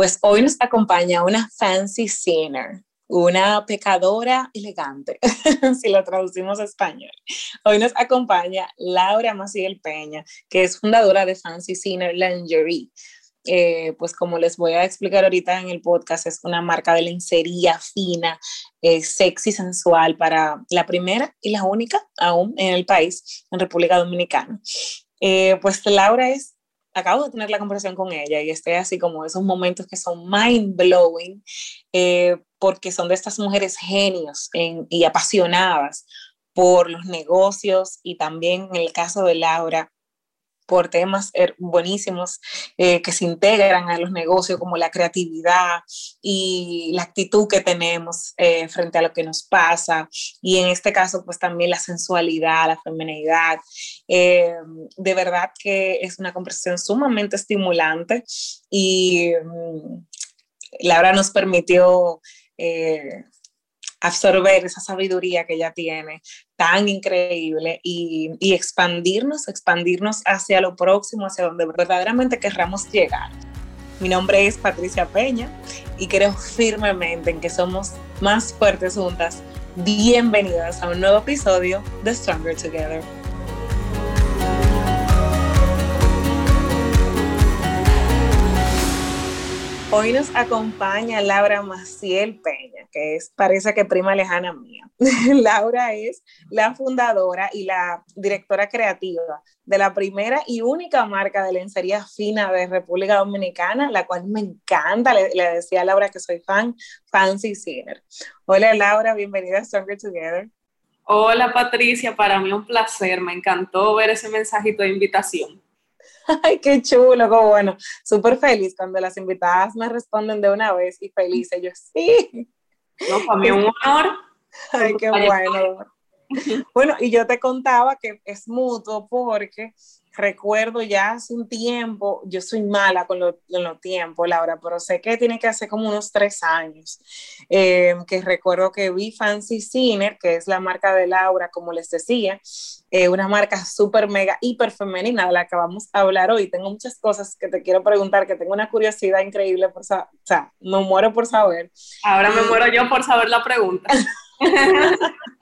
Pues hoy nos acompaña una fancy sinner, una pecadora elegante, si lo traducimos a español. Hoy nos acompaña Laura Maciel Peña, que es fundadora de Fancy Sinner Lingerie. Eh, pues como les voy a explicar ahorita en el podcast, es una marca de lencería fina, eh, sexy, sensual para la primera y la única aún en el país, en República Dominicana. Eh, pues Laura es acabo de tener la conversación con ella y estoy así como esos momentos que son mind blowing, eh, porque son de estas mujeres genios y apasionadas por los negocios y también en el caso de Laura, por temas buenísimos eh, que se integran a los negocios, como la creatividad y la actitud que tenemos eh, frente a lo que nos pasa, y en este caso, pues también la sensualidad, la feminidad. Eh, de verdad que es una conversación sumamente estimulante y mm, Laura nos permitió absorber esa sabiduría que ella tiene tan increíble y, y, expandirnos, expandirnos hacia lo próximo, hacia donde verdaderamente querramos llegar. Mi nombre es Patricia Peña y creo firmemente en que somos más fuertes juntas. Bienvenidas a un nuevo episodio de Stronger Together. Hoy nos acompaña Laura Maciel Peña, que es, parece que prima lejana mía. Laura es la fundadora y la directora creativa de la primera y única marca de lencería fina de República Dominicana, la cual me encanta. Le, decía Laura que soy fan, Fancy Sinner. Hola Laura, bienvenida a Stronger Together. Hola Patricia, para mí un placer, me encantó ver ese mensajito de invitación. Ay, qué chulo, qué bueno. Súper feliz cuando las invitadas me responden de una vez y felices. Yo sí. No, para mí un honor. Ay, qué bueno. Bueno, y yo te contaba que es mutuo porque recuerdo ya hace un tiempo, yo soy mala con los lo tiempos, Laura, pero sé que tiene que hacer como unos tres años, eh, que recuerdo que vi Fancy Ciner, que es la marca de Laura, como les decía, eh, una marca súper, mega, hiper femenina de la que vamos a hablar hoy. Tengo muchas cosas que te quiero preguntar, que tengo una curiosidad increíble por o sea, me muero por saber. Ahora me muero yo por saber la pregunta.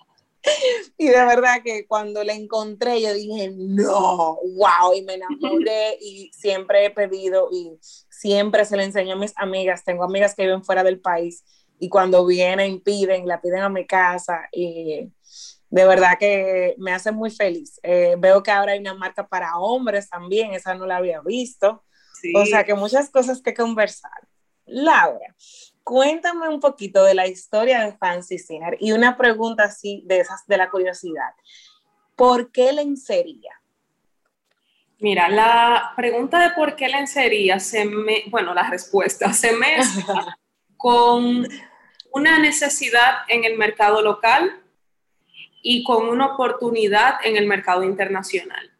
y de verdad que cuando la encontré yo dije, no, wow, y me enamoré y siempre he pedido y siempre se le enseño a mis amigas, tengo amigas que viven fuera del país y cuando vienen piden, la piden a mi casa y de verdad que me hace muy feliz. Eh, veo que ahora hay una marca para hombres también, esa no la había visto. O sea que muchas cosas que conversar. Laura, cuéntame un poquito de la historia de Fancy Sinner y una pregunta así de esas de la curiosidad. ¿Por qué lencería? Mira, la pregunta de por qué lencería se me, bueno, la respuesta se mezcla con una necesidad en el mercado local y con una oportunidad en el mercado internacional.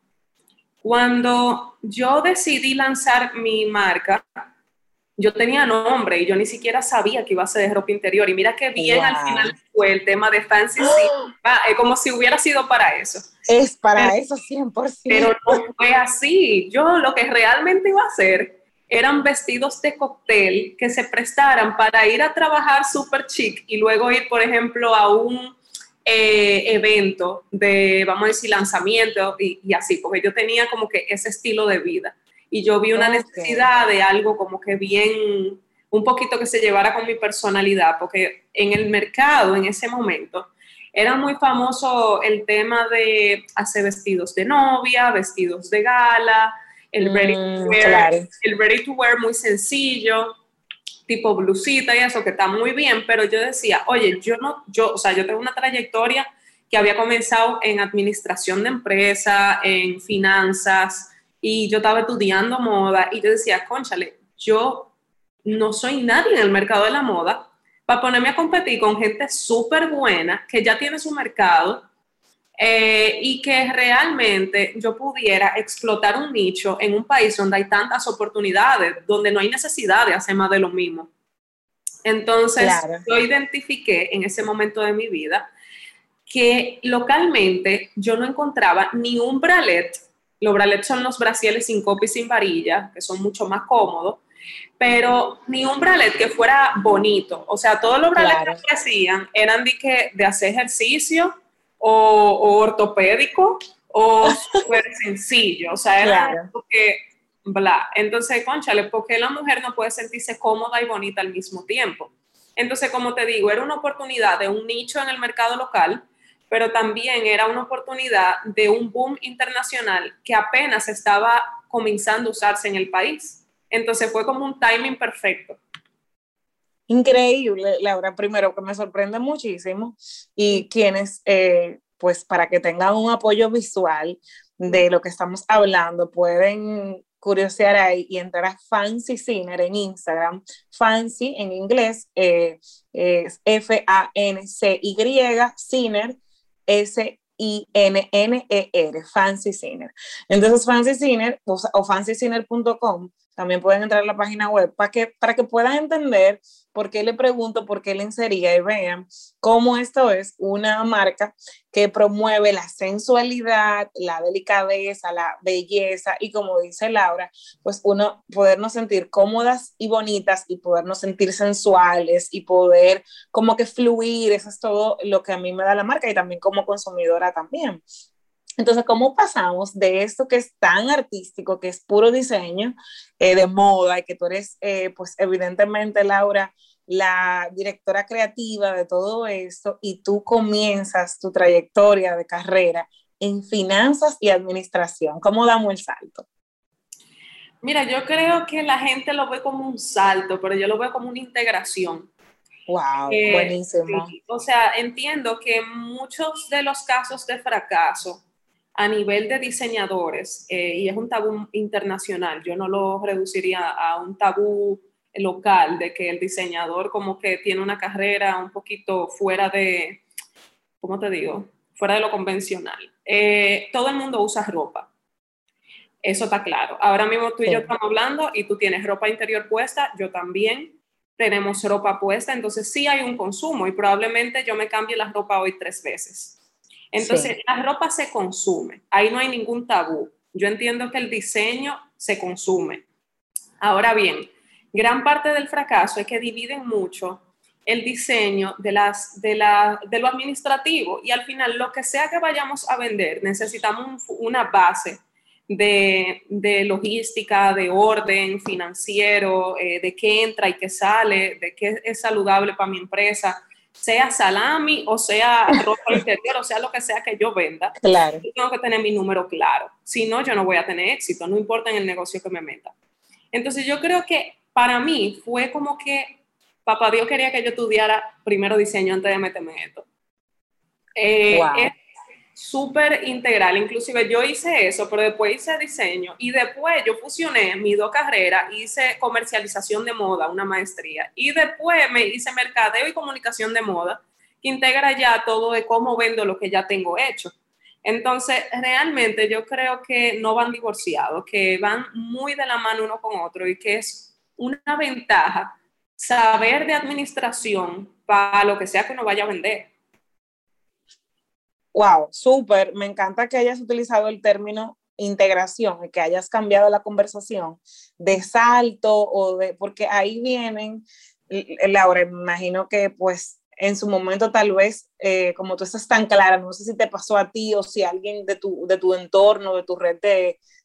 Cuando yo decidí lanzar mi marca, yo tenía nombre y yo ni siquiera sabía que iba a ser de ropa interior. Y mira qué bien al final fue el tema de Fancy ah, Es como si hubiera sido para eso. Es para eso 100%. Pero no fue así. Yo lo que realmente iba a hacer eran vestidos de cóctel que se prestaran para ir a trabajar súper chic y luego ir, por ejemplo, a un eh, evento de, vamos a decir, lanzamiento y, así, porque yo tenía como que ese estilo de vida y yo vi una necesidad de algo como que bien, un poquito que se llevara con mi personalidad, porque en el mercado en ese momento era muy famoso el tema de hacer vestidos de novia, vestidos de gala, el ready to mm, wear, el ready to wear muy sencillo, tipo blusita y eso, que está muy bien, pero yo decía, oye, yo no, yo, o sea, yo tengo una trayectoria que había comenzado en administración de empresa, en finanzas, y yo estaba estudiando moda y yo decía, conchale, yo no soy nadie en el mercado de la moda para ponerme a competir con gente súper buena que ya tiene su mercado eh, y que realmente yo pudiera explotar un nicho en un país donde hay tantas oportunidades, donde no hay necesidad de hacer más de lo mismo. Entonces, yo identifiqué en ese momento de mi vida que localmente yo no encontraba ni un bralet los bralets son los brasieles sin copa y sin varilla, que son mucho más cómodos. pero ni un bralet que fuera bonito. O sea, todos los bralets que hacían eran de, que, de hacer ejercicio o, ortopédico o súper sencillo. O sea, era porque, bla. Entonces, conchale, porque la mujer no puede sentirse cómoda y bonita al mismo tiempo? Entonces, como te digo, era una oportunidad de un nicho en el mercado local, pero también era una oportunidad de un boom internacional que apenas estaba comenzando a usarse en el país. Entonces fue como un timing perfecto. Increíble, Laura. Primero, que me sorprende muchísimo. Y quienes, eh, pues para que tengan un apoyo visual de lo que estamos hablando, pueden curiosear ahí y entrar a Fancy Ciner en Instagram. Fancy en inglés eh, es F-A-N-C-Y, Ciner, S-I-N-N-E-R, Fancy Ciner. Entonces, Fancy Ciner o, o también pueden entrar a la página web para que, para que puedan entender por qué le pregunto, por qué le insería y vean cómo esto es una marca que promueve la sensualidad, la delicadeza, la belleza y como dice Laura, pues uno podernos sentir cómodas y bonitas y podernos sentir sensuales y poder como que fluir, eso es todo lo que a mí me da la marca y también como consumidora también. Entonces, ¿cómo pasamos de esto que es tan artístico, que es puro diseño eh, de moda y que tú eres, eh, pues evidentemente, Laura, la directora creativa de todo esto y tú comienzas tu trayectoria de carrera en finanzas y administración? ¿Cómo damos el salto? Mira, yo creo que la gente lo ve como un salto, pero yo lo veo como una integración. Wow, eh, buenísimo. O sea, entiendo que muchos de los casos de fracaso a nivel de diseñadores, eh, y es un tabú internacional, yo no lo reduciría a un tabú local de que el diseñador como que tiene una carrera un poquito fuera de, ¿cómo te digo? Fuera de lo convencional. Eh, todo el mundo usa ropa. Eso está claro. Ahora mismo tú y yo estamos hablando y tú tienes ropa interior puesta, yo también tenemos ropa puesta, entonces sí hay un consumo y probablemente yo me cambie la ropa hoy tres veces. Entonces, la ropa se consume, ahí no hay ningún tabú. Yo entiendo que el diseño se consume. Ahora bien, gran parte del fracaso es que dividen mucho el diseño de, las, de, la, de lo administrativo y al final lo que sea que vayamos a vender, necesitamos una base de, de, logística, de orden financiero, eh, de qué entra y qué sale, de qué es saludable para mi empresa sea salami o sea ropa interior o sea lo que sea que yo venda, claro. tengo que tener mi número claro. Si no, yo no voy a tener éxito, no importa en el negocio que me meta. Entonces yo creo que para mí fue como que papá Dios quería que yo estudiara primero diseño antes de meterme en esto. Eh, súper integral. Inclusive yo hice eso, pero después hice diseño y después yo fusioné mis dos carreras, hice comercialización de moda, una maestría, y después me hice mercadeo y comunicación de moda, que integra ya todo de cómo vendo lo que ya tengo hecho. Entonces, realmente yo creo que no van divorciados, que van muy de la mano uno con otro y que es una ventaja saber de administración para lo que sea que uno vaya a vender Wow, súper. Me encanta que hayas utilizado el término integración y que hayas cambiado la conversación de salto o de, porque ahí vienen, Laura, imagino que pues en su momento tal vez, eh, como tú estás tan clara, no sé si te pasó a ti o si alguien de tu, de tu entorno, de tu red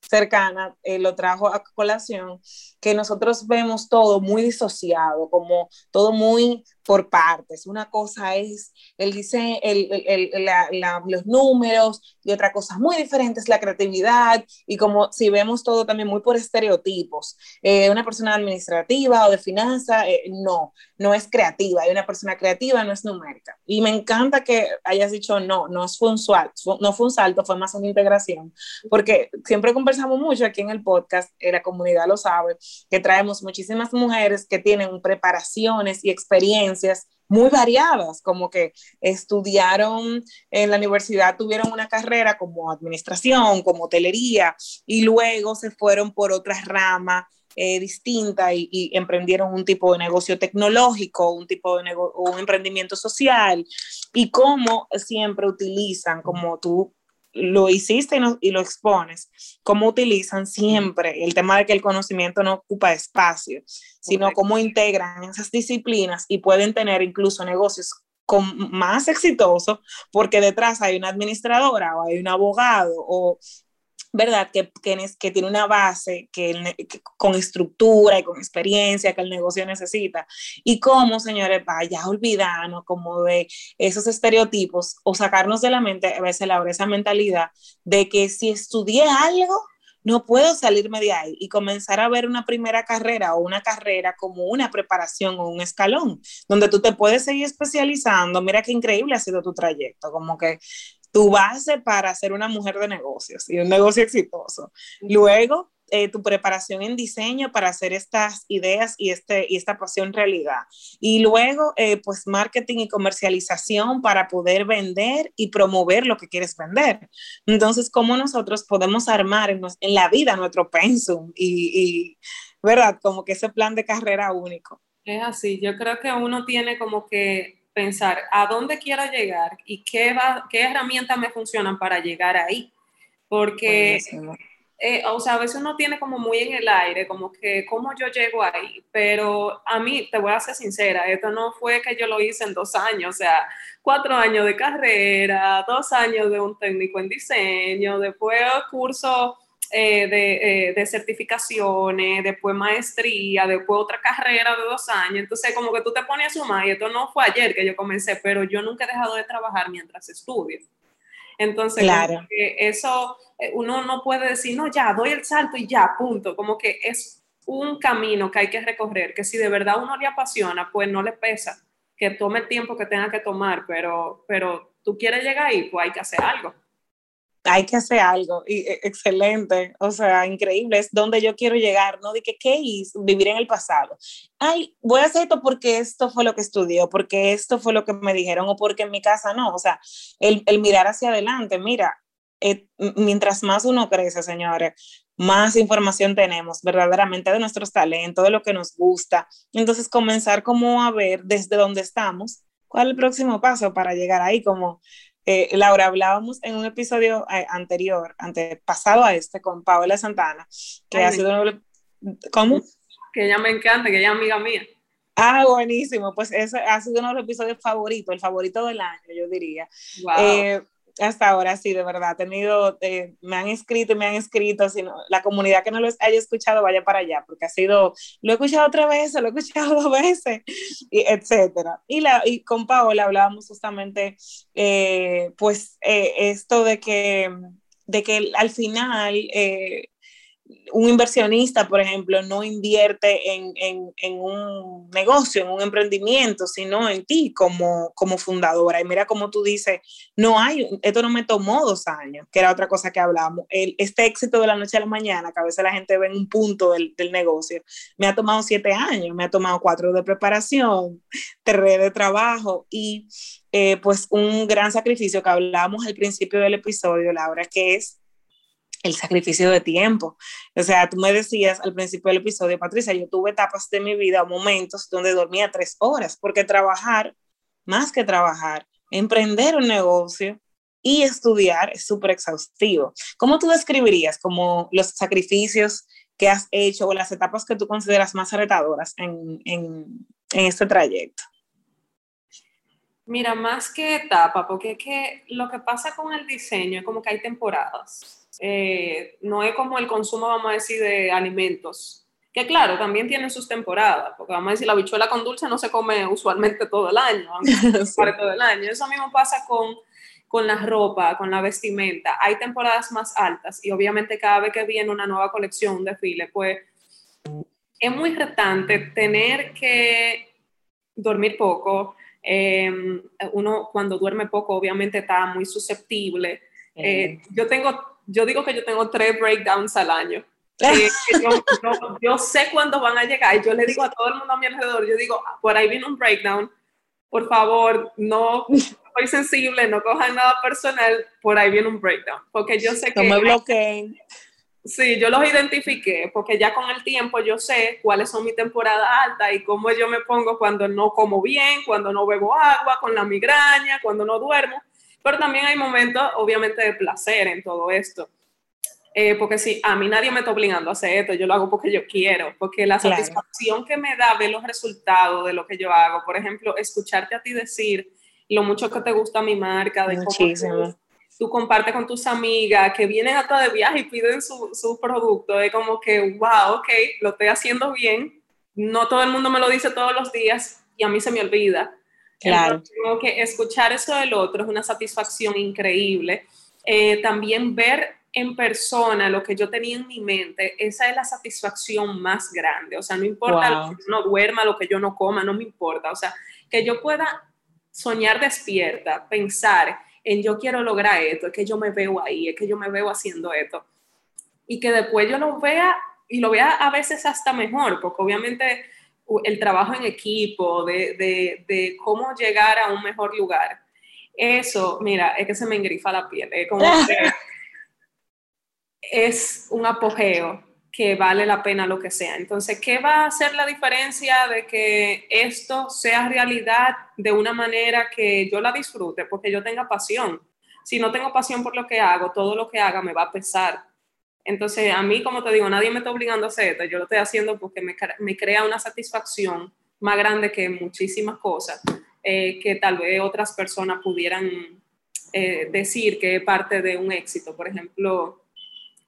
cercana, eh, lo trajo a colación, que nosotros vemos todo muy disociado, como todo muy por partes. Una cosa es el diseño, el, el, la, los números y otra cosa muy diferente es la creatividad y como si vemos todo también muy por estereotipos. Eh, una persona administrativa o de finanzas, eh, no, no es creativa. Y una persona creativa no es numérica. Y me encanta que hayas dicho no, no fue un salto, no fue un salto, fue más una integración, porque siempre conversamos mucho aquí en el podcast, eh, la comunidad lo sabe, que traemos muchísimas mujeres que tienen preparaciones y experiencias muy variadas, como que estudiaron en la universidad, tuvieron una carrera como administración, como hotelería, y luego se fueron por otra rama eh, distinta y, emprendieron un tipo de negocio tecnológico, un tipo de un emprendimiento social, y cómo siempre utilizan, como tú lo hiciste y, lo expones, cómo utilizan siempre el tema de que el conocimiento no ocupa espacio, sino cómo integran esas disciplinas y pueden tener incluso negocios con, más exitosos porque detrás hay una administradora o hay un abogado o ¿verdad? Que, que, tiene una base que, con estructura y con experiencia que el negocio necesita. Y cómo, señores, vaya olvidarnos como de esos estereotipos o sacarnos de la mente a veces la esa mentalidad de que si estudié algo, no puedo salirme de ahí y comenzar a ver una primera carrera o una carrera como una preparación o un escalón, donde tú te puedes seguir especializando. Mira qué increíble ha sido tu trayecto, como que tu base para ser una mujer de negocios y un negocio exitoso. Luego, eh, tu preparación en diseño para hacer estas ideas y, este, y esta pasión realidad. Y luego, eh, pues, marketing y comercialización para poder vender y promover lo que quieres vender. Entonces, ¿cómo nosotros podemos armar en, la vida nuestro pensum y, ¿verdad? Como que ese plan de carrera único. Es así, yo creo que uno tiene como que pensar a dónde quiero llegar y qué, va, qué herramientas me funcionan para llegar ahí. Porque, eh, o sea, a veces uno tiene como muy en el aire, como que cómo yo llego ahí, pero a mí, te voy a ser sincera, esto no fue que yo lo hice en dos años, o sea, cuatro años de carrera, dos años de un técnico en diseño, después curso eh, de, eh, de, certificaciones, después maestría, después otra carrera de dos años. Entonces, como que tú te pones a sumar, y esto no fue ayer que yo comencé, pero yo nunca he dejado de trabajar mientras estudio. Entonces, claro. eso eh, uno no puede decir, no, ya, doy el salto y ya, punto. Como que es un camino que hay que recorrer, que si de verdad uno le apasiona, pues no le pesa que tome el tiempo que tenga que tomar, pero, pero tú quieres llegar ahí, pues hay que hacer algo hay que hacer algo. Y, e, excelente, o sea, increíble, es donde yo quiero llegar, ¿no? De que, ¿qué hice? Vivir en el pasado. Ay, voy a hacer esto porque esto fue lo que estudió, porque esto fue lo que me dijeron, o porque en mi casa no. O sea, el, el mirar hacia adelante, mira, eh, mientras más uno crece, señores, más información tenemos verdaderamente de nuestros talentos, de lo que nos gusta. Entonces, comenzar como a ver desde dónde estamos, cuál es el próximo paso para llegar ahí, como eh, Laura, hablábamos en un episodio eh, anterior, pasado a este, con Paola Santana, que ha sido... ¿Cómo? Que ella me encanta, que ella es amiga mía. Ah, buenísimo. Pues ese ha sido uno de los episodios favoritos, el favorito del año, yo diría. Wow. Eh, hasta ahora sí, de verdad, tenido, eh, me han escrito y me han escrito, sino la comunidad que no lo haya escuchado vaya para allá, porque ha sido, lo he escuchado otra vez, lo he escuchado dos veces, y etcétera. Y, la, y con Paola hablábamos justamente, eh, pues, eh, esto de que, de que al final un inversionista, por ejemplo, no invierte en, en, en, un negocio, en un emprendimiento, sino en ti como, como fundadora. Y mira como tú dices, no hay, esto no me tomó dos años, que era otra cosa que hablábamos. El, este éxito de la noche a la mañana, que a veces la gente ve en un punto del, del negocio, me ha tomado siete años, me ha tomado cuatro de preparación, tres de trabajo y eh, pues un gran sacrificio que hablábamos al principio del episodio, Laura, que es el sacrificio de tiempo. O sea, tú me decías al principio del episodio, Patricia, yo tuve etapas de mi vida, momentos donde dormía tres horas, porque trabajar, más que trabajar, emprender un negocio y estudiar es súper exhaustivo. ¿Cómo tú describirías como los sacrificios que has hecho o las etapas que tú consideras más retadoras en, en, en este trayecto? Mira, más que etapa, porque es que lo que pasa con el diseño es como que hay temporadas. Eh, no es como el consumo, vamos a decir, de alimentos, que claro, también tienen sus temporadas, porque vamos a decir, la bichuela con dulce no se come usualmente todo el año, todo el año. Eso mismo pasa con, con la ropa, con la vestimenta. Hay temporadas más altas y obviamente cada vez que viene una nueva colección, un desfile, pues es muy retante tener que dormir poco. Em, uno cuando duerme poco obviamente está muy susceptible. Eh, yo tengo yo digo que yo tengo tres breakdowns al año. yo, sé cuándo van a llegar yo le digo a todo el mundo a mi alrededor, yo digo, ah, por ahí viene un breakdown, por favor, no soy sensible, no cojan nada personal, por ahí viene un breakdown, porque yo sé que... No me bloqueen. Sí, yo los identifiqué, porque ya con el tiempo yo sé cuáles son mis temporadas altas y cómo yo me pongo cuando no como bien, cuando no bebo agua, con la migraña, cuando no duermo. Pero también hay momentos, obviamente, de placer en todo esto. Eh, porque si a mí nadie me está obligando a hacer esto, yo lo hago porque yo quiero, porque la satisfacción que me da ver los resultados de lo que yo hago, por ejemplo, escucharte a ti decir lo mucho que te gusta mi marca, de Muchísimo. tú, compartes con tus amigas que vienen hasta de viaje y piden su, su producto, es como que, wow, ok, lo estoy haciendo bien, no todo el mundo me lo dice todos los días y a mí se me olvida. Claro. tengo que escuchar eso del otro es una satisfacción increíble. Eh, también ver en persona lo que yo tenía en mi mente, esa es la satisfacción más grande. O sea, no importa lo que yo no duerma, lo que yo no coma, no me importa. O sea, que yo pueda soñar despierta, pensar en yo quiero lograr esto, es que yo me veo ahí, es que yo me veo haciendo esto. Y que después yo lo vea y lo vea a veces hasta mejor, porque obviamente el trabajo en equipo, de, de, de cómo llegar a un mejor lugar, eso, mira, es que se me engrifa la piel, es como que es un apogeo que vale la pena lo que sea. Entonces, ¿qué va a hacer la diferencia de que esto sea realidad de una manera que yo la disfrute, porque yo tenga pasión? Si no tengo pasión por lo que hago, todo lo que haga me va a pesar. Entonces, a mí, como te digo, nadie me está obligando a hacer esto, yo lo estoy haciendo porque me, me crea una satisfacción más grande que muchísimas cosas eh, que tal vez otras personas pudieran eh, decir que es parte de un éxito. Por ejemplo,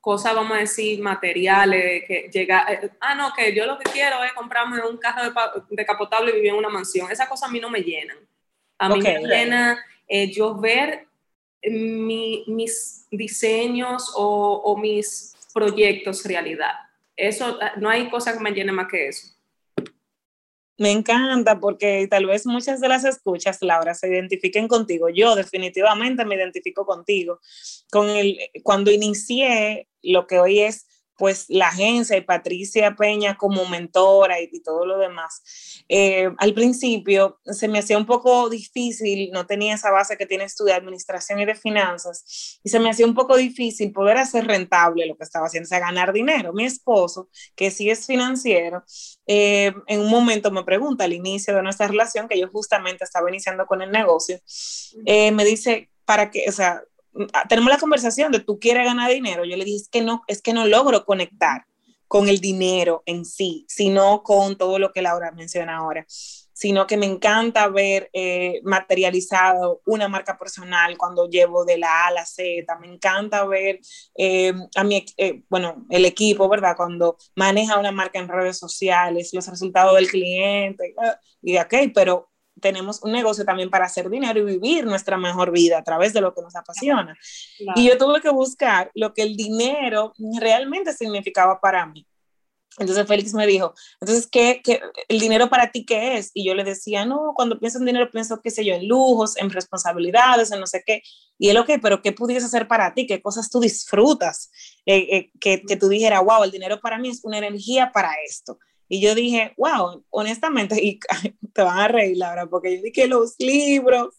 cosas, vamos a decir, materiales, que llega, eh, ah, no, que yo lo que quiero es comprarme un carro de, capotable y vivir en una mansión. Esas cosas a mí no me llenan. A mí me llena eh, yo ver mis diseños o, o, mis proyectos realidad. Eso, no hay cosa que me llene más que eso. Me encanta porque tal vez muchas de las escuchas, Laura, se identifiquen contigo. Yo definitivamente me identifico contigo. Con el, cuando inicié lo que hoy es pues la agencia y Patricia Peña como mentora y, todo lo demás. Eh, al principio se me hacía un poco difícil, no tenía esa base que tiene estudiar administración y de finanzas, y se me hacía un poco difícil poder hacer rentable lo que estaba haciendo, o sea, ganar dinero. Mi esposo, que sí es financiero, eh, en un momento me pregunta al inicio de nuestra relación, que yo justamente estaba iniciando con el negocio, eh, me dice, para qué, o sea, tenemos la conversación de tú quieres ganar dinero. Yo le dije, es que no, es que no logro conectar con el dinero en sí, sino con todo lo que Laura menciona ahora, sino que me encanta ver eh, materializado una marca personal cuando llevo de la A a la Z, me encanta ver eh, a mi, eh, bueno, el equipo, ¿verdad? Cuando maneja una marca en redes sociales, los resultados del cliente, ah, y ok, pero tenemos un negocio también para hacer dinero y vivir nuestra mejor vida a través de lo que nos apasiona. Y yo tuve que buscar lo que el dinero realmente significaba para mí. Entonces Félix me dijo, entonces, ¿qué, qué, el dinero para ti qué es? Y yo le decía, no, cuando pienso en dinero pienso, qué sé yo, en lujos, en responsabilidades, en no sé qué. Y él, ok, pero ¿qué pudieras hacer para ti? ¿Qué cosas tú disfrutas? Eh, eh, que, que tú dijeras, wow, el dinero para mí es una energía para esto. Y yo dije, wow, honestamente, y te van a reír, Laura, porque yo dije los libros,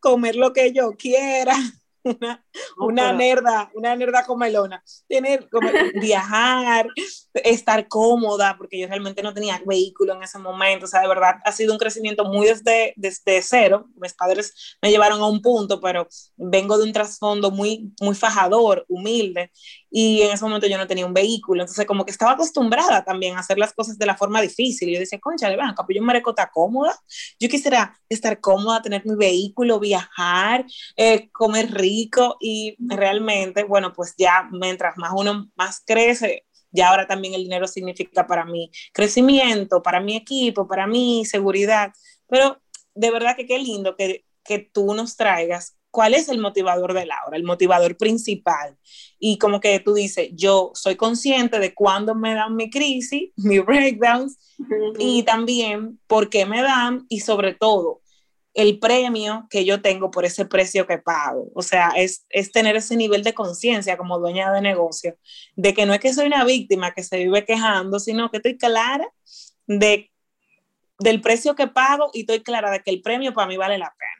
comer lo que yo quiera, una, una nerda, una nerda comelona, tener, viajar, estar cómoda, porque yo realmente no tenía vehículo en ese momento, o sea, de verdad ha sido un crecimiento muy desde, desde cero, mis padres me llevaron a un punto, pero vengo de un trasfondo muy, muy fajador, humilde, y en ese momento yo no tenía un vehículo, entonces como que estaba acostumbrada también a hacer las cosas de la forma difícil, y yo decía, concha, le van, yo merezco estar cómoda, yo quisiera estar cómoda, tener mi vehículo, viajar, eh, comer rico, y realmente, bueno, pues ya mientras más uno más crece, ya ahora también el dinero significa para mí crecimiento, para mi equipo, para mi seguridad, pero de verdad que qué lindo que, que tú nos traigas cuál es el motivador de Laura, el motivador principal. Y como que tú dices, yo soy consciente de cuándo me dan mi crisis, mi breakdowns, y también por qué me dan, y sobre todo, el premio que yo tengo por ese precio que pago. O sea, es, es tener ese nivel de conciencia como dueña de negocio, de que no es que soy una víctima que se vive quejando, sino que estoy clara de, del precio que pago y estoy clara de que el premio para mí vale la pena.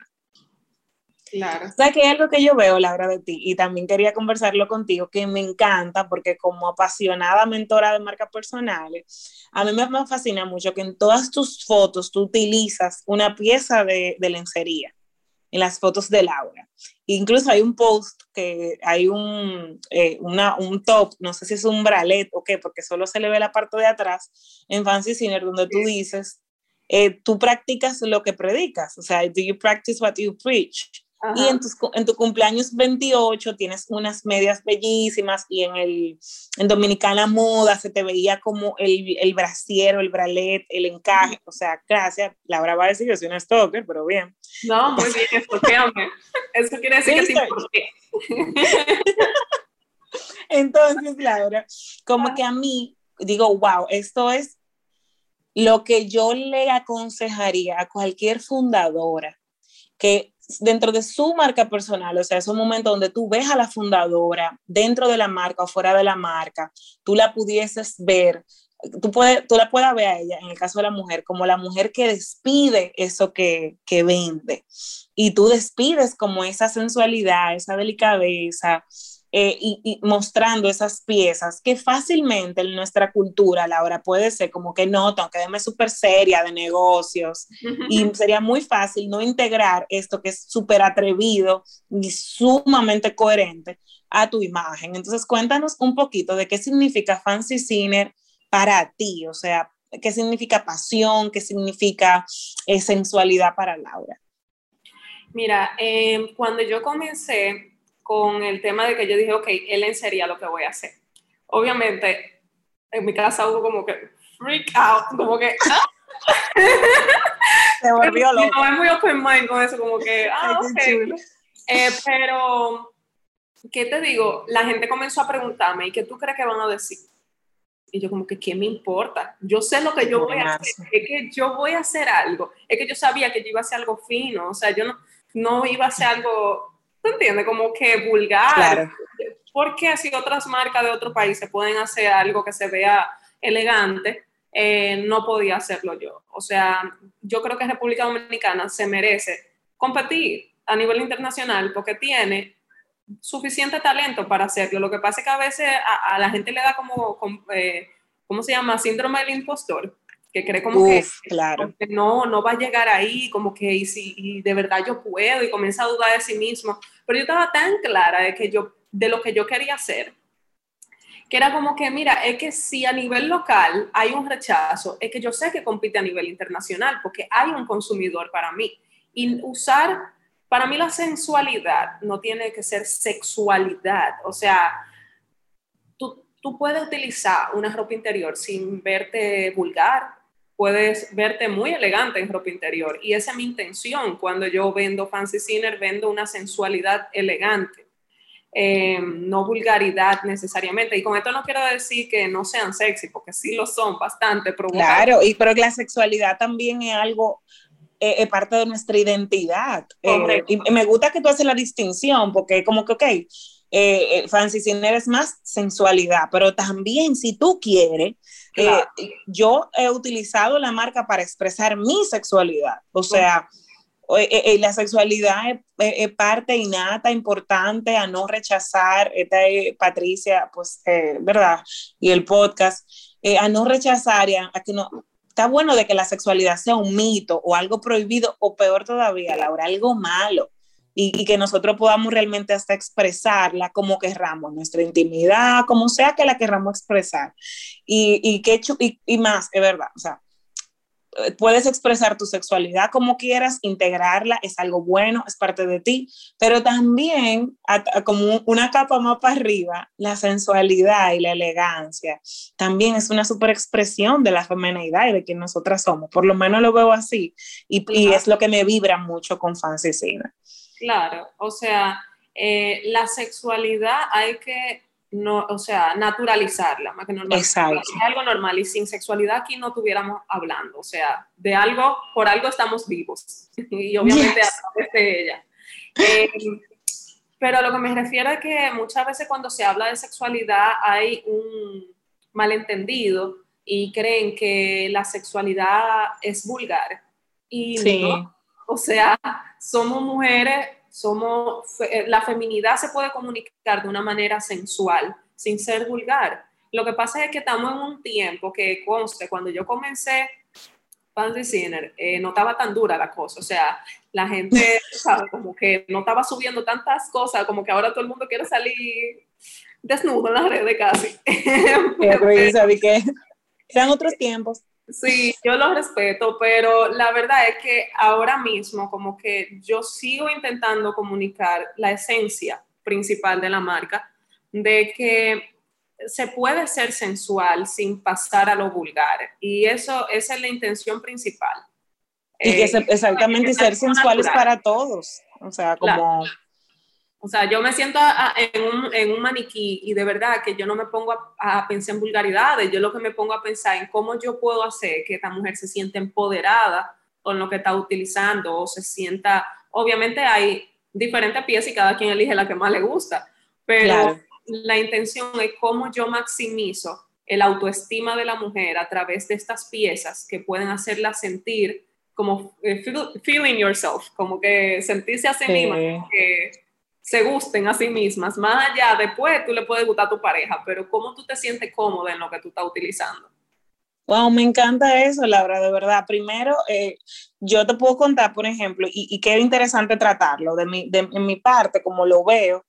Claro. O sea, que es algo que yo veo, Laura, de ti, y también quería conversarlo contigo, que me encanta, porque como apasionada mentora de marcas personales, a mí me, fascina mucho que en todas tus fotos tú utilizas una pieza de, de lencería en las fotos de Laura. Incluso hay un post que hay un, eh, una, un top, no sé si es un bralet o qué, porque solo se le ve la parte de atrás en Fancy Sinner, donde tú dices, eh, tú practicas lo que predicas, o sea, do you practice what you preach? Y en, tus, en, tu cumpleaños 28 tienes unas medias bellísimas y en, el, en Dominicana Moda se te veía como el, el brasiero, el bralet, el encaje. O sea, gracias. Laura va a decir que soy una stalker, pero bien. No, muy bien, estalqueame. Eso quiere decir que sí, Entonces, Laura, como que a mí digo, wow, esto es lo que yo le aconsejaría a cualquier fundadora que dentro de su marca personal, o sea, es un momento donde tú ves a la fundadora dentro de la marca o fuera de la marca, tú la pudieses ver, tú, tú la puedas ver a ella, en el caso de la mujer, como la mujer que despide eso que, que vende. Y tú despides como esa sensualidad, esa delicadeza, eh, y, mostrando esas piezas que fácilmente en nuestra cultura, Laura, puede ser como que no, tengo que verme súper seria de negocios y sería muy fácil no integrar esto que es súper atrevido y sumamente coherente a tu imagen. Entonces, cuéntanos un poquito de qué significa Fancy Sinner para ti, o sea, qué significa pasión, qué significa eh, sensualidad para Laura. Mira, eh, cuando yo comencé, con el tema de que yo dije, ok, él sería lo que voy a hacer. Obviamente, en mi casa hubo como que freak out, como que... ¿ah? Se volvió loco. No, es muy open mind con eso, como que, ah, ok. Eh, pero, ¿qué te digo? La gente comenzó a preguntarme, ¿y qué tú crees que van a decir? Y yo como que, ¿qué me importa? Yo sé lo que yo voy a hacer, es que yo voy a hacer algo, es que yo sabía que yo iba a hacer algo fino, o sea, yo no, no iba a hacer algo ¿Tú entiendes? Como que vulgar. Claro. Porque así otras marcas de otro país se pueden hacer algo que se vea elegante, eh, no podía hacerlo yo. O sea, yo creo que República Dominicana se merece competir a nivel internacional porque tiene suficiente talento para hacerlo. Lo que pasa es que a veces a, la gente le da como, eh, ¿cómo se llama? Síndrome del impostor que cree como que, claro. no, no va a llegar ahí, como que y, si, y de verdad yo puedo y comienza a dudar de sí mismo. Pero yo estaba tan clara de, que yo, de lo que yo quería hacer, que era como que, mira, es que si a nivel local hay un rechazo, es que yo sé que compite a nivel internacional, porque hay un consumidor para mí. Y usar, para mí la sensualidad no tiene que ser sexualidad, o sea, tú, tú puedes utilizar una ropa interior sin verte vulgar, puedes verte muy elegante en ropa interior. Y esa es mi intención. Cuando yo vendo Fancy Sinner, vendo una sensualidad elegante, eh, no vulgaridad necesariamente. Y con esto no quiero decir que no sean sexy, porque sí lo son bastante. Claro, y pero la sexualidad también es algo eh, es parte de nuestra identidad. Eh, y me gusta que tú haces la distinción, porque como que, ok, eh, fancy sinner es más sensualidad, pero también si tú quieres, eh, yo he utilizado la marca para expresar mi sexualidad. O sea, eh, eh, la sexualidad es, parte innata, importante a no rechazar. Esta es Patricia, pues, ¿verdad? Y el podcast, a no rechazar y a, que no. Está bueno de que la sexualidad sea un mito o algo prohibido, o peor todavía, Laura, algo malo y, que nosotros podamos realmente hasta expresarla como querramos, nuestra intimidad, como sea que la querramos expresar. Y, y, que, y, y más, es verdad, o sea, eh, puedes expresar tu sexualidad como quieras, integrarla, es algo bueno, es parte de ti, pero también como una capa más para arriba, la sensualidad y la elegancia también es una super expresión de la feminidad y de quien nosotras somos, por lo menos lo veo así y, y es lo que me vibra mucho con Fancy Cine. Claro, o sea, eh, la sexualidad hay que, no, o sea, naturalizarla, más que normalizarla. Es algo normal y sin sexualidad aquí no estuviéramos hablando, o sea, de algo, por algo estamos vivos y obviamente a través de ella. Eh, pero lo que me refiero es que muchas veces cuando se habla de sexualidad hay un malentendido y creen que la sexualidad es vulgar. Y no, o sea, somos mujeres, somos, eh, la feminidad se puede comunicar de una manera sensual, sin ser vulgar. Lo que pasa es que estamos en un tiempo que conste, cuando yo comencé Fancy Sinner, eh, no estaba tan dura la cosa, o sea, la gente, ¿sabe? Como que no estaba subiendo tantas cosas, como que ahora todo el mundo quiere salir desnudo en las redes casi. que eran otros tiempos. Sí, yo lo respeto, pero la verdad es que ahora mismo como que yo sigo intentando comunicar la esencia principal de la marca, de que se puede ser sensual sin pasar a lo vulgar. Y eso esa es la intención principal. Y que eh, exactamente ser sensual es para todos. O sea, como... O sea, yo me siento en, un, en, un, maniquí y de verdad que yo no me pongo a, a, pensar en vulgaridades, yo lo que me pongo a pensar en cómo yo puedo hacer que esta mujer se sienta empoderada con lo que está utilizando o se sienta, obviamente hay diferentes piezas y cada quien elige la que más le gusta, pero la intención es cómo yo maximizo el autoestima de la mujer a través de estas piezas que pueden hacerla sentir como eh, feeling yourself, como que sentirse a sí misma, que se gusten a sí mismas. Más allá, después tú le puedes gustar a tu pareja, pero cómo tú te sientes cómoda en lo que tú estás utilizando. Wow, me encanta eso, Laura, de verdad. Primero, eh, yo te puedo contar, por ejemplo, y, qué interesante tratarlo de mi, de, mi parte, como lo veo,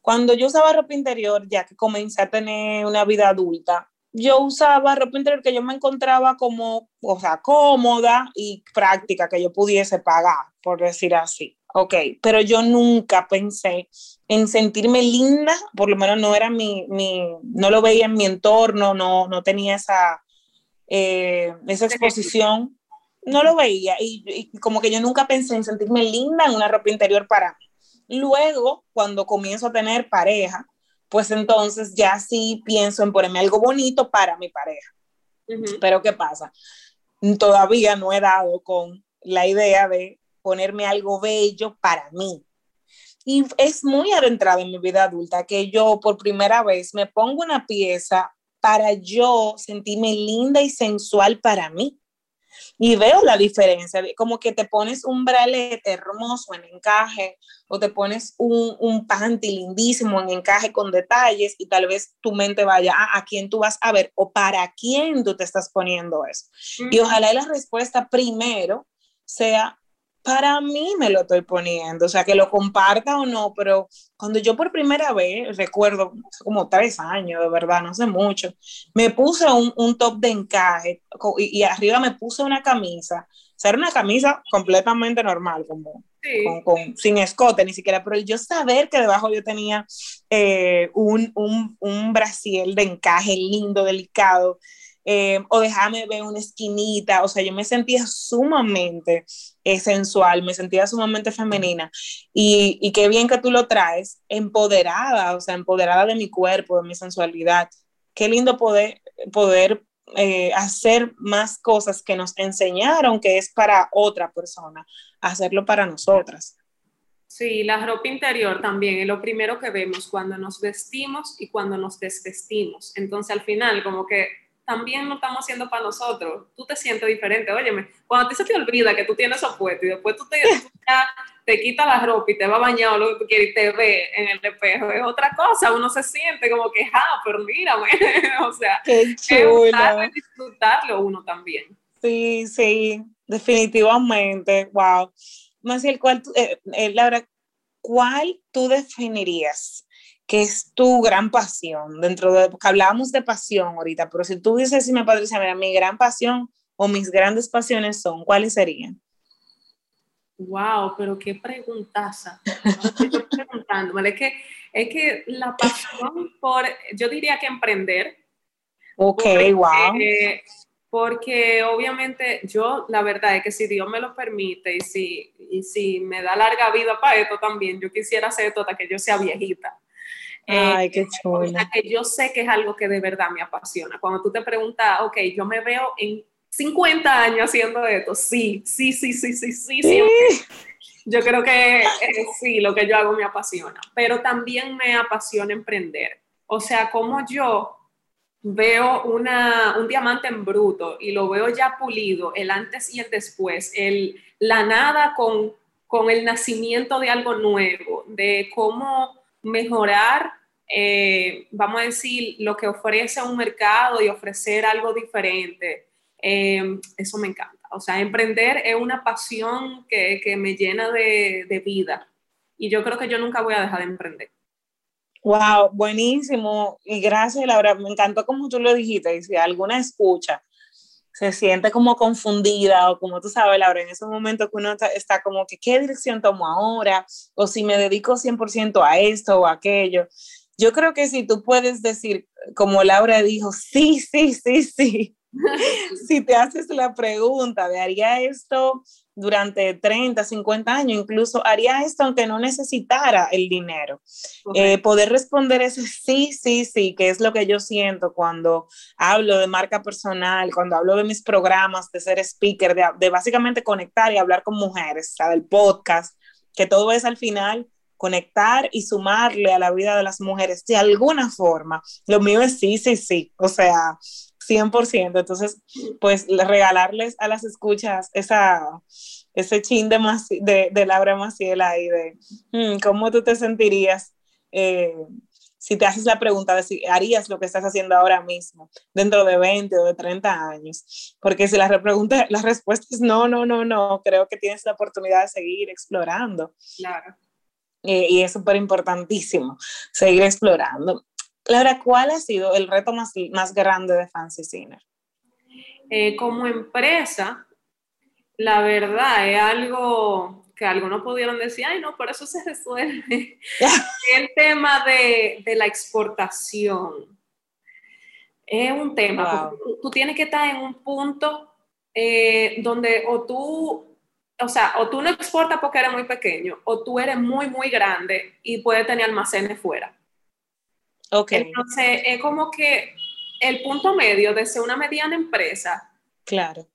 cuando yo usaba ropa interior, ya que comencé a tener una vida adulta, yo usaba ropa interior que yo me encontraba como, o sea, cómoda y práctica, que yo pudiese pagar, por decir así. Ok, pero yo nunca pensé en sentirme linda, por lo menos no era mi, mi no lo veía en mi entorno, no, no tenía esa, eh, esa exposición, no lo veía y, y como que yo nunca pensé en sentirme linda en una ropa interior para mí. Luego, cuando comienzo a tener pareja, pues entonces ya sí pienso en ponerme algo bonito para mi pareja. Pero ¿qué pasa? Todavía no he dado con la idea de ponerme algo bello para mí. Y es muy adentrada en mi vida adulta que yo por primera vez me pongo una pieza para yo sentirme linda y sensual para mí y veo la diferencia, como que te pones un bralete hermoso en encaje o te pones un, un panty lindísimo en encaje con detalles y tal vez tu mente vaya a, ah, a quién tú vas a ver o para quién tú te estás poniendo eso. Y ojalá la respuesta primero sea para mí me lo estoy poniendo, o sea, que lo comparta o no, pero cuando yo por primera vez, recuerdo, como tres años, de verdad, no sé mucho, me puse un, un top de encaje y, y, arriba me puse una camisa, o sea, era una camisa completamente normal, como sí. con, con, sin escote ni siquiera, pero yo saber que debajo yo tenía eh, un, un, un brasiel de encaje lindo, delicado, eh, o déjame ver una esquinita, o sea, yo me sentía sumamente eh, sensual, me sentía sumamente femenina y, y, qué bien que tú lo traes, empoderada, o sea, empoderada de mi cuerpo, de mi sensualidad. Qué lindo poder, poder eh, hacer más cosas que nos enseñaron que es para otra persona, hacerlo para nosotras. Sí, la ropa interior también es lo primero que vemos cuando nos vestimos y cuando nos desvestimos. Entonces, al final, como que también lo estamos haciendo para nosotros. Tú te sientes diferente. Óyeme, cuando a ti se te olvida que tú tienes eso puesto y después tú te, ya te quitas la ropa y te va bañado lo que tú quieres y te ve en el espejo, es otra cosa. Uno se siente como que, ah, pero mírame. o sea, Qué chulo. es disfrutarlo uno también. Sí, sí, definitivamente. Wow. Maciel, ¿cuál, eh, eh, Laura, ¿cuál tú definirías ¿Qué es tu gran pasión? Dentro de, que hablábamos de pasión ahorita, pero si tú dices, si me Patricia, mira, mi gran pasión o mis grandes pasiones son, ¿cuáles serían? Wow, pero qué preguntaza. Estoy preguntando. Es que, es que la pasión por, yo diría que emprender. Ok, porque, wow. Porque obviamente yo, la verdad es que si Dios me lo permite y si, y si me da larga vida para esto también, yo quisiera hacer esto hasta que yo sea viejita. Ay, qué chulo. que yo sé que es algo que de verdad me apasiona. Cuando tú te preguntas, ok, yo me veo en 50 años haciendo esto, sí, sí, sí, sí, sí, sí, sí. Yo creo que eh, sí, lo que yo hago me apasiona, pero también me apasiona emprender. O sea, como yo veo una, un diamante en bruto y lo veo ya pulido, el antes y el después, el, la nada con, con el nacimiento de algo nuevo, de cómo mejorar, eh, vamos a decir, lo que ofrece un mercado y ofrecer algo diferente. eh, eso me encanta. O sea, emprender es una pasión que, que me llena de, de vida y yo creo que yo nunca voy a dejar de emprender. Wow, buenísimo. Y gracias, Laura. Me encantó como tú lo dijiste. Y si alguna escucha se siente como confundida o como tú sabes, Laura, en esos momentos que uno está, como que, ¿qué dirección tomo ahora? O si me dedico 100% a esto o aquello. Yo creo que si tú puedes decir, como Laura dijo, sí, sí, sí, sí, si te haces la pregunta de haría esto durante 30, 50 años, incluso haría esto aunque no necesitara el dinero. Eh, poder responder ese sí, sí, sí, que es lo que yo siento cuando hablo de marca personal, cuando hablo de mis programas, de ser speaker, de, de básicamente conectar y hablar con mujeres, o del podcast, que todo es al final conectar y sumarle a la vida de las mujeres de alguna forma. Lo mío es sí, sí, sí. O sea, 100%. Entonces, pues regalarles a las escuchas esa, ese chin de, de, de Laura Maciel ahí de mm, cómo tú te sentirías eh, si te haces la pregunta de si harías lo que estás haciendo ahora mismo, dentro de 20 o de 30 años. Porque si la, pregunta, la respuesta es no, no, no, no, creo que tienes la oportunidad de seguir explorando. Claro. Eh, y es súper importantísimo seguir explorando. Laura, ¿cuál ha sido el reto más, más grande de Fancy Ciner? Eh, como empresa, la verdad es algo que algunos pudieron decir, ay, no, por eso se resuelve. el tema de, de, la exportación. Es un tema, tú, tienes que estar en un punto eh, donde o tú, o sea, o tú no exportas porque eres muy pequeño, o tú eres muy, muy grande y puedes tener almacenes fuera. Entonces, es como que el punto medio de ser una mediana empresa. Claro.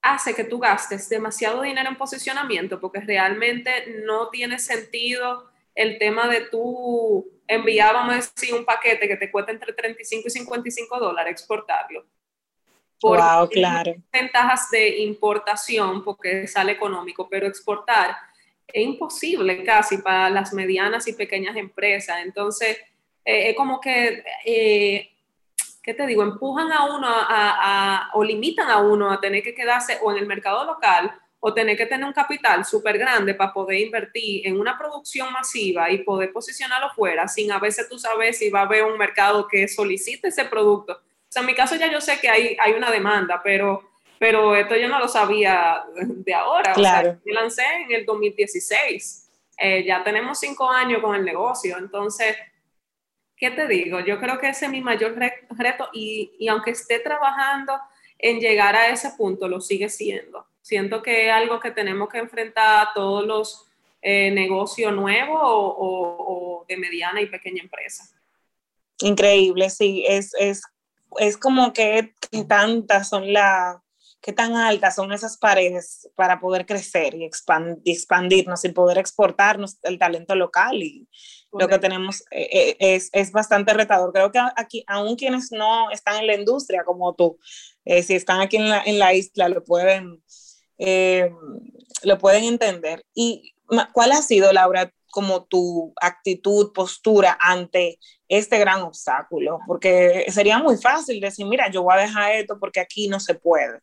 Hace que tú gastes demasiado dinero en posicionamiento porque realmente no tiene sentido el tema de tú enviar, vamos a decir, un paquete que te cuesta entre 35 y 55 dólares exportarlo. Por wow, claro. Ventajas de importación porque sale económico, pero exportar es imposible casi para las medianas y pequeñas empresas. Entonces, eh, es como que, eh, ¿qué te digo? Empujan a uno a, o limitan a uno a tener que quedarse o en el mercado local o tener que tener un capital súper grande para poder invertir en una producción masiva y poder posicionarlo fuera, sin a veces tú sabes si va a haber un mercado que solicite ese producto. O sea, en mi caso ya yo sé que hay, hay una demanda, pero, pero esto yo no lo sabía de ahora. Claro. O sea, yo lancé en el 2016. Eh, ya tenemos cinco años con el negocio, entonces ¿qué te digo? Yo creo que ese es mi mayor reto y, y, aunque esté trabajando en llegar a ese punto, lo sigue siendo. Siento que es algo que tenemos que enfrentar a todos los eh, negocios nuevos o, o, de mediana y pequeña empresa. Increíble, sí, es, es, es como que, que tantas son las qué tan altas son esas paredes para poder crecer y expandirnos y poder exportarnos el talento local y lo que tenemos eh, eh, es, es, bastante retador. Creo que aquí, aún quienes no están en la industria como tú, eh, si están aquí en la, en la isla, lo pueden, lo pueden entender. ¿Y cuál ha sido, Laura, como tu actitud, postura ante este gran obstáculo? Porque sería muy fácil decir, mira, yo voy a dejar esto porque aquí no se puede.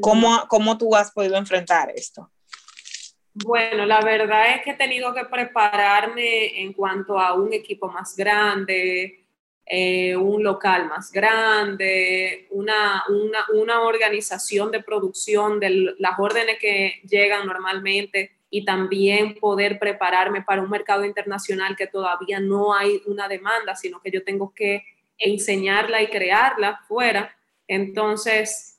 ¿Cómo, ¿Cómo tú has podido enfrentar esto? Bueno, la verdad es que he tenido que prepararme en cuanto a un equipo más grande, eh, un local más grande, una, una, una, organización de producción de las órdenes que llegan normalmente y también poder prepararme para un mercado internacional que todavía no hay una demanda, sino que yo tengo que enseñarla y crearla fuera. Entonces,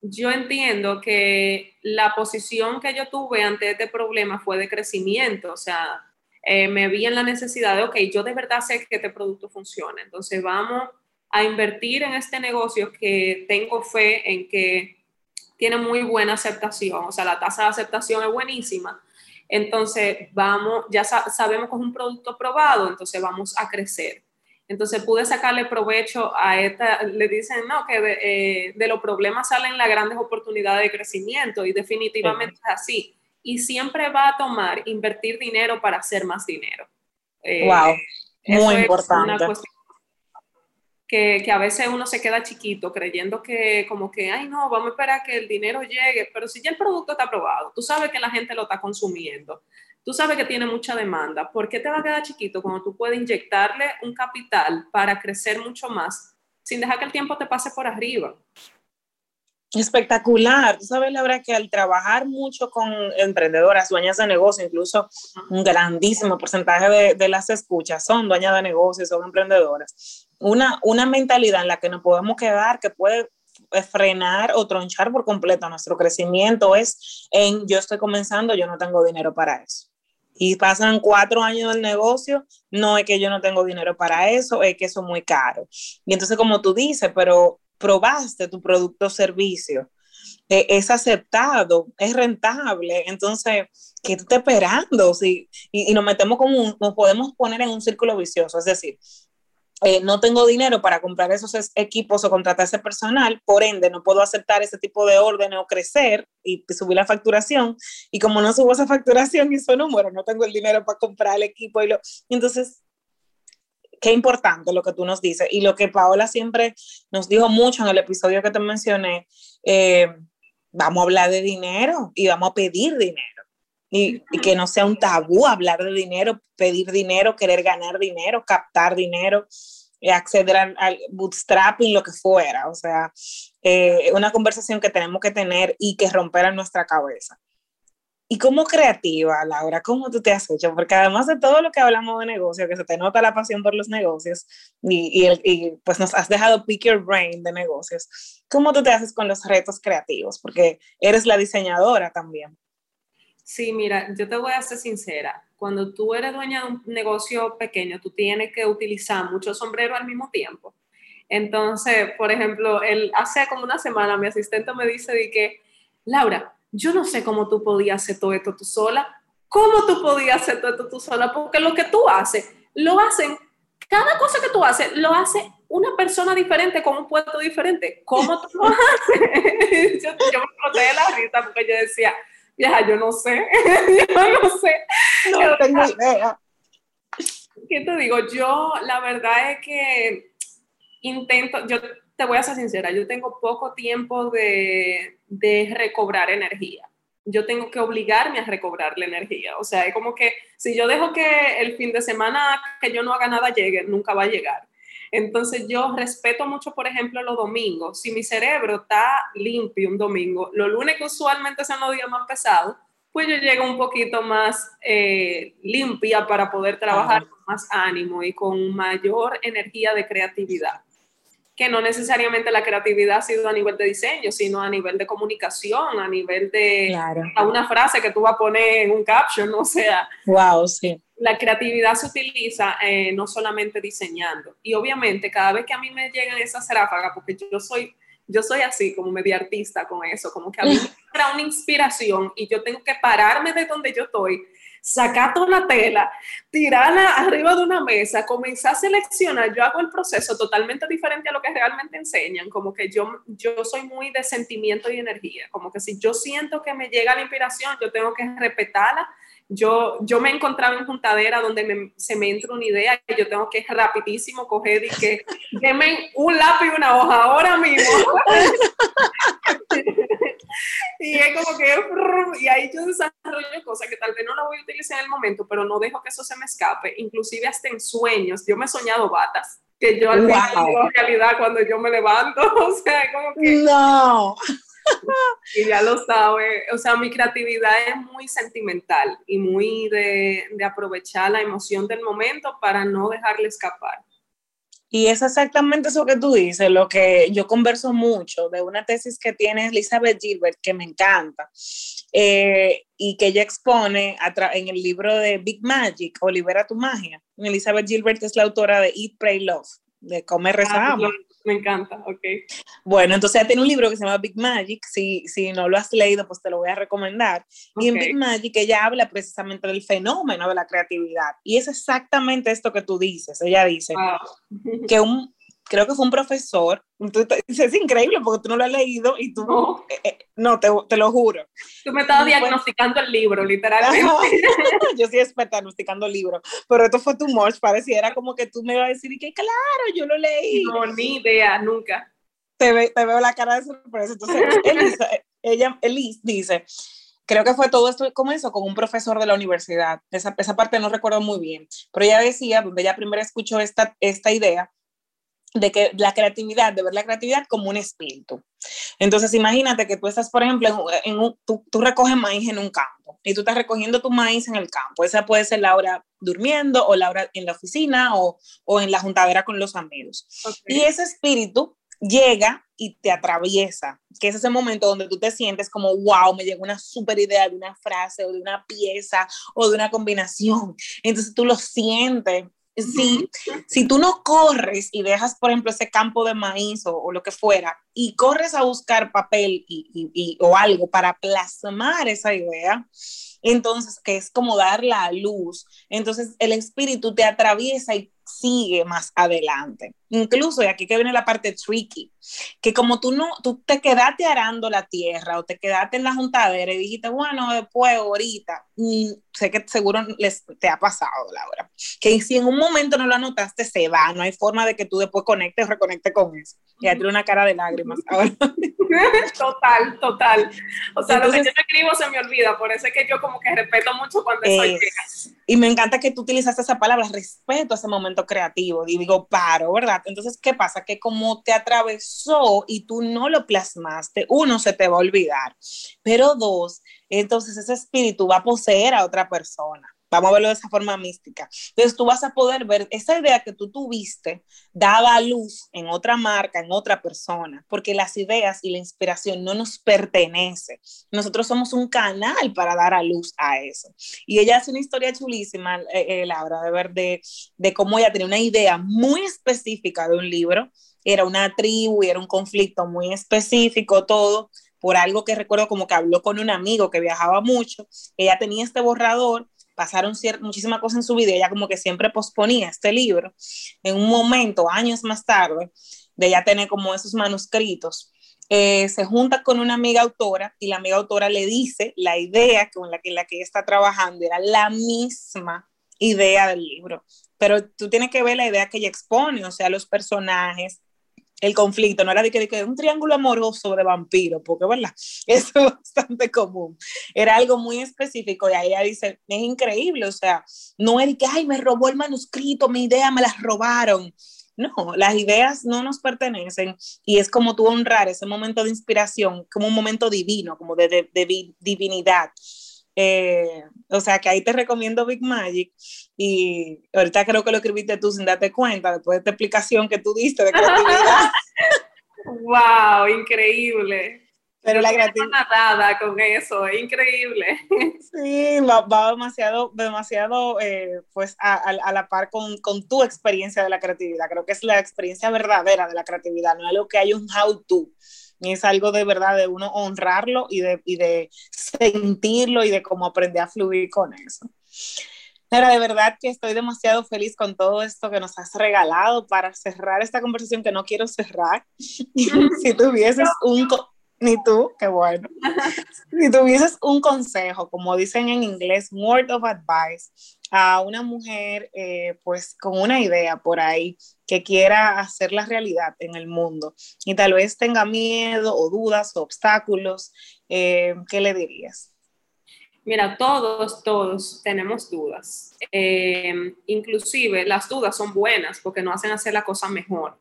yo entiendo que la posición que yo tuve ante este problema fue de crecimiento, o sea, eh, me vi en la necesidad de, ok, yo de verdad sé que este producto funciona, entonces vamos a invertir en este negocio que tengo fe en que tiene muy buena aceptación, o sea, la tasa de aceptación es buenísima. Entonces, vamos, ya sabemos que es un producto probado, entonces vamos a crecer. Entonces pude sacarle provecho a esta, le dicen, no, que de, eh, de los problemas salen las grandes oportunidades de crecimiento y definitivamente es así. Y siempre va a tomar invertir dinero para hacer más dinero. wow, eh, muy importante. que, que, a veces uno se queda chiquito creyendo que como que, ay no, vamos a esperar que el dinero llegue, pero si ya el producto está aprobado, tú sabes que la gente lo está consumiendo, tú sabes que tiene mucha demanda, ¿por qué te va a quedar chiquito cuando tú puedes inyectarle un capital para crecer mucho más sin dejar que el tiempo te pase por arriba? Espectacular. Tú sabes, Laura, que al trabajar mucho con emprendedoras, dueñas de negocio, incluso un grandísimo porcentaje de, de las escuchas son dueñas de negocios, son emprendedoras. Una, una mentalidad en la que nos podemos quedar que puede frenar o tronchar por completo nuestro crecimiento es en yo estoy comenzando, yo no tengo dinero para eso. Y pasan cuatro años del negocio, no es que yo no tengo dinero para eso, es que eso es muy caro. Y entonces, como tú dices, pero probaste tu producto o servicio, es aceptado, es rentable, entonces, ¿qué tú estás esperando? Si, y, y, nos metemos como, un, nos podemos poner en un círculo vicioso, es decir, eh, no tengo dinero para comprar esos equipos o contratar ese personal, por ende no puedo aceptar ese tipo de órdenes o crecer y subir la facturación. Y como no subo esa facturación y ese número, no tengo el dinero para comprar el equipo. Y lo, entonces, qué importante lo que tú nos dices y lo que Paola siempre nos dijo mucho en el episodio que te mencioné, eh, vamos a hablar de dinero y vamos a pedir dinero. Y, y, que no sea un tabú hablar de dinero, pedir dinero, querer ganar dinero, captar dinero, eh, acceder al, al, bootstrapping, lo que fuera. O sea, eh, una conversación que tenemos que tener y que romper en nuestra cabeza. Y como creativa, Laura, ¿cómo tú te has hecho? Porque además de todo lo que hablamos de negocio, que se te nota la pasión por los negocios y, y, el, y, pues nos has dejado pick your brain de negocios, ¿cómo tú te haces con los retos creativos? Porque eres la diseñadora también. Sí, mira, yo te voy a ser sincera. Cuando tú eres dueña de un negocio pequeño, tú tienes que utilizar muchos sombreros al mismo tiempo. Entonces, por ejemplo, hace como una semana mi asistente me dice de que, Laura, yo no sé cómo tú podías hacer todo esto tú sola. ¿Cómo tú podías hacer todo esto tú sola? Porque lo que tú haces, lo hacen, cada cosa que tú haces, lo hace una persona diferente con un puesto diferente. ¿Cómo tú lo haces? yo, me de la risa porque yo decía, ya, yo no sé, yo no sé. No tengo idea. ¿Qué te digo? Yo, la verdad es que intento, yo te voy a ser sincera, yo tengo poco tiempo de, de recobrar energía. Yo tengo que obligarme a recobrar la energía. O sea, es como que si yo dejo que el fin de semana que yo no haga nada llegue, nunca va a llegar. Entonces yo respeto mucho, por ejemplo, los domingos. Si mi cerebro está limpio un domingo, los lunes que usualmente son los días más pesados, pues yo llego un poquito más eh, limpia para poder trabajar con más ánimo y con mayor energía de creatividad que no necesariamente la creatividad ha sido a nivel de diseño, sino a nivel de comunicación, a nivel de claro. a una frase que tú vas a poner en un caption, o sea. Wow, sí. La creatividad se utiliza eh, no solamente diseñando. Y obviamente, cada vez que a mí me llegan esas ráfagas, porque yo soy, yo soy así, como media artista con eso, como que a mí me da una inspiración y yo tengo que pararme de donde yo estoy sacar toda la tela, tirarla arriba de una mesa, comenzar a seleccionar, yo hago el proceso totalmente diferente a lo que realmente enseñan, como que yo, yo soy muy de sentimiento y energía, como que si yo siento que me llega la inspiración, yo tengo que respetarla. Yo, yo me encontraba en juntadera donde me, se me entra una idea y yo tengo que rapidísimo coger y que denme un lápiz y una hoja ahora mismo. y es como que, y ahí yo desarrollo cosas que tal vez no la voy a utilizar en el momento, pero no dejo que eso se me escape, inclusive hasta en sueños, yo me he soñado batas, que yo al Wow. final realidad cuando yo me levanto, o sea, como que, No. Y ya lo sabe, o sea, mi creatividad es muy sentimental y muy de, de aprovechar la emoción del momento para no dejarle escapar. Y es exactamente eso que tú dices, lo que yo converso mucho de una tesis que tiene Elizabeth Gilbert, que me encanta, eh, y que ella expone en el libro de Big Magic o Libera tu Magia. Elizabeth Gilbert es la autora de Eat, Pray, Love, de Comer, Rezar, Ah, me encanta, ok. Bueno, entonces ella tiene un libro que se llama Big Magic, si, si no lo has leído, pues te lo voy a recomendar. Y en. Big Magic ella habla precisamente del fenómeno de la creatividad. Y es exactamente esto que tú dices. Ella dice Wow. que un, creo que fue un profesor, es increíble porque tú no lo has leído y tú, no, eh, eh, no te, te, lo juro. Tú me estabas diagnosticando el libro, literalmente. yo sí experta diagnosticando el libro, pero esto fue tu much, pareciera como que tú me ibas a decir, que claro, yo lo leí. No, ni idea, nunca. Te, te veo la cara de sorpresa. Entonces, Elisa, ella, Elise dice, creo que fue todo esto comenzó con un profesor de la universidad. Esa, esa parte no recuerdo muy bien, pero ella decía, donde ella primero escuchó esta, esta idea, de que la creatividad, de ver la creatividad como un espíritu. Entonces, imagínate que tú estás, por ejemplo, en, un, tú, tú, recoges maíz en un campo y tú estás recogiendo tu maíz en el campo. Esa puede ser la hora durmiendo o la hora en la oficina o, o en la juntadera con los amigos. Y ese espíritu llega y te atraviesa, que es ese momento donde tú te sientes como, wow, me llegó una super idea de una frase o de una pieza o de una combinación. Entonces tú lo sientes si, si tú no corres y dejas, por ejemplo, ese campo de maíz o, lo que fuera, y corres a buscar papel y, y, o algo para plasmar esa idea, entonces, que es como dar la luz, entonces el espíritu te atraviesa y sigue más adelante. Incluso, y aquí que viene la parte tricky, que como tú no, tú te quedaste arando la tierra o te quedaste en la juntadera y dijiste, bueno, después, ahorita, y sé que seguro les, te ha pasado, Laura, que si en un momento no lo anotaste, se va, no hay forma de que tú después conectes o reconectes con eso. Ya tiene una cara de lágrimas. total, total. O sea, lo que yo escribo se me olvida, por eso es que yo como que respeto mucho cuando estoy Y me encanta que tú utilizaste esa palabra, respeto ese momento creativo, y digo, paro, ¿verdad? Entonces, ¿qué pasa? Que como te atravesó y tú no lo plasmaste, uno, se te va a olvidar, pero dos, entonces ese espíritu va a poseer a otra persona. Vamos a verlo de esa forma mística. Entonces tú vas a poder ver esa idea que tú tuviste daba luz en otra marca, en otra persona, porque las ideas y la inspiración no nos pertenece. Nosotros somos un canal para dar a luz a eso. Y ella hace una historia chulísima, eh, eh, Laura, de ver de, de cómo ella tenía una idea muy específica de un libro. Era una tribu y era un conflicto muy específico, todo por algo que recuerdo como que habló con un amigo que viajaba mucho. Ella tenía este borrador pasaron muchísimas cosas en su vida, ella como que siempre posponía este libro. En un momento, años más tarde, de ella tener como esos manuscritos, eh, se junta con una amiga autora y la amiga autora le dice la idea con la que, la que ella está trabajando era la misma idea del libro, pero tú tienes que ver la idea que ella expone, o sea, los personajes, el conflicto, no era de que, un triángulo amoroso de vampiro, porque verdad, es bastante común. Era algo muy específico y ahí ella dice, es increíble, o sea, no es de que, ay, me robó el manuscrito, mi idea me la robaron. No, las ideas no nos pertenecen y es como tú honrar ese momento de inspiración como un momento divino, como de, de, de divinidad. Eh, o sea que ahí te recomiendo Big Magic y ahorita creo que lo escribiste tú sin darte cuenta, después de esta explicación que tú diste de creatividad. ¡Wow! Increíble. Pero la creatividad. nada con eso, es increíble. Sí, va, demasiado, demasiado eh, pues a, a, la par con, con, tu experiencia de la creatividad. Creo que es la experiencia verdadera de la creatividad, no es algo que hay un how-to es algo de verdad de uno honrarlo y de, y de sentirlo y de cómo aprender a fluir con eso. Pero de verdad que estoy demasiado feliz con todo esto que nos has regalado para cerrar esta conversación que no quiero cerrar. si tuvieses un, ni tú, qué bueno. si tuvieses un consejo, como dicen en inglés, word of advice, a una mujer eh, pues con una idea por ahí que quiera hacer la realidad en el mundo y tal vez tenga miedo o dudas o obstáculos, eh, ¿qué le dirías? Mira, todos, todos tenemos dudas. Eh, inclusive las dudas son buenas porque nos hacen hacer la cosa mejor.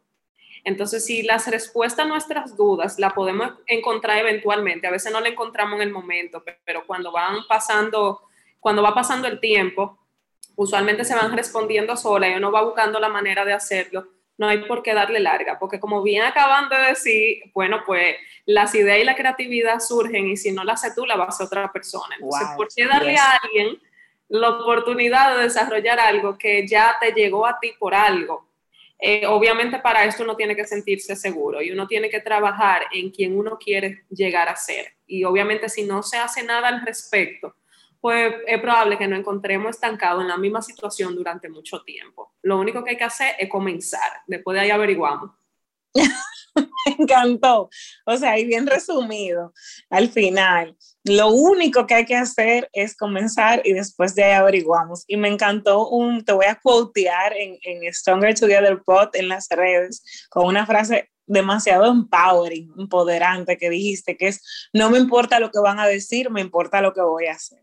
Entonces, si las respuestas a nuestras dudas la podemos encontrar eventualmente, a veces no la encontramos en el momento, pero cuando van pasando, cuando va pasando el tiempo, usualmente se van respondiendo sola y uno va buscando la manera de hacerlo. No hay por qué darle larga, porque como bien acaban de decir, bueno, pues las ideas y la creatividad surgen y si no la hace tú, la va a hacer otra persona. Entonces, ¿por qué darle a alguien la oportunidad de desarrollar algo que ya te llegó a ti por algo? Eh, obviamente para esto uno tiene que sentirse seguro y uno tiene que trabajar en quien uno quiere llegar a ser. Y obviamente si no se hace nada al respecto, pues es probable que nos encontremos estancados en la misma situación durante mucho tiempo. Lo único que hay que hacer es comenzar, después de ahí averiguamos. Me encantó. O sea, y bien resumido, al final, lo único que hay que hacer es comenzar y después de ahí averiguamos. Y me encantó un, te voy a quotear en, en Stronger Together Pod en las redes con una frase demasiado empowering, empoderante que dijiste, que es, no me importa lo que van a decir, me importa lo que voy a hacer.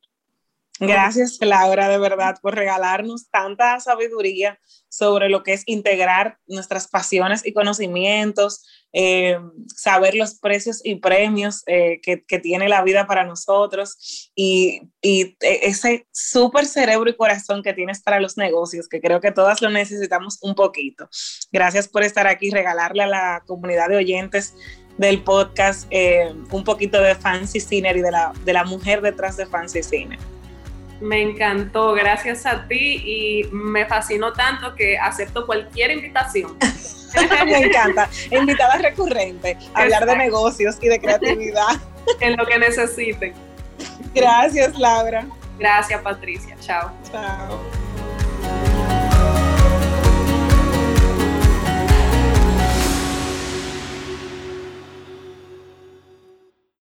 Gracias, Laura, de verdad, por regalarnos tanta sabiduría sobre lo que es integrar nuestras pasiones y conocimientos, eh, saber los precios y premios eh, que, tiene la vida para nosotros y, y ese súper cerebro y corazón que tienes para los negocios, que creo que todas lo necesitamos un poquito. Gracias por estar aquí, regalarle a la comunidad de oyentes del podcast eh, un poquito de Fancy Ciner y de la, de la mujer detrás de Fancy Ciner. Me encantó, gracias a ti y me fascinó tanto que acepto cualquier invitación. me encanta, invitada recurrente, hablar de negocios y de creatividad. en lo que necesiten. Gracias, Laura. Gracias, Patricia. Chao. Chao.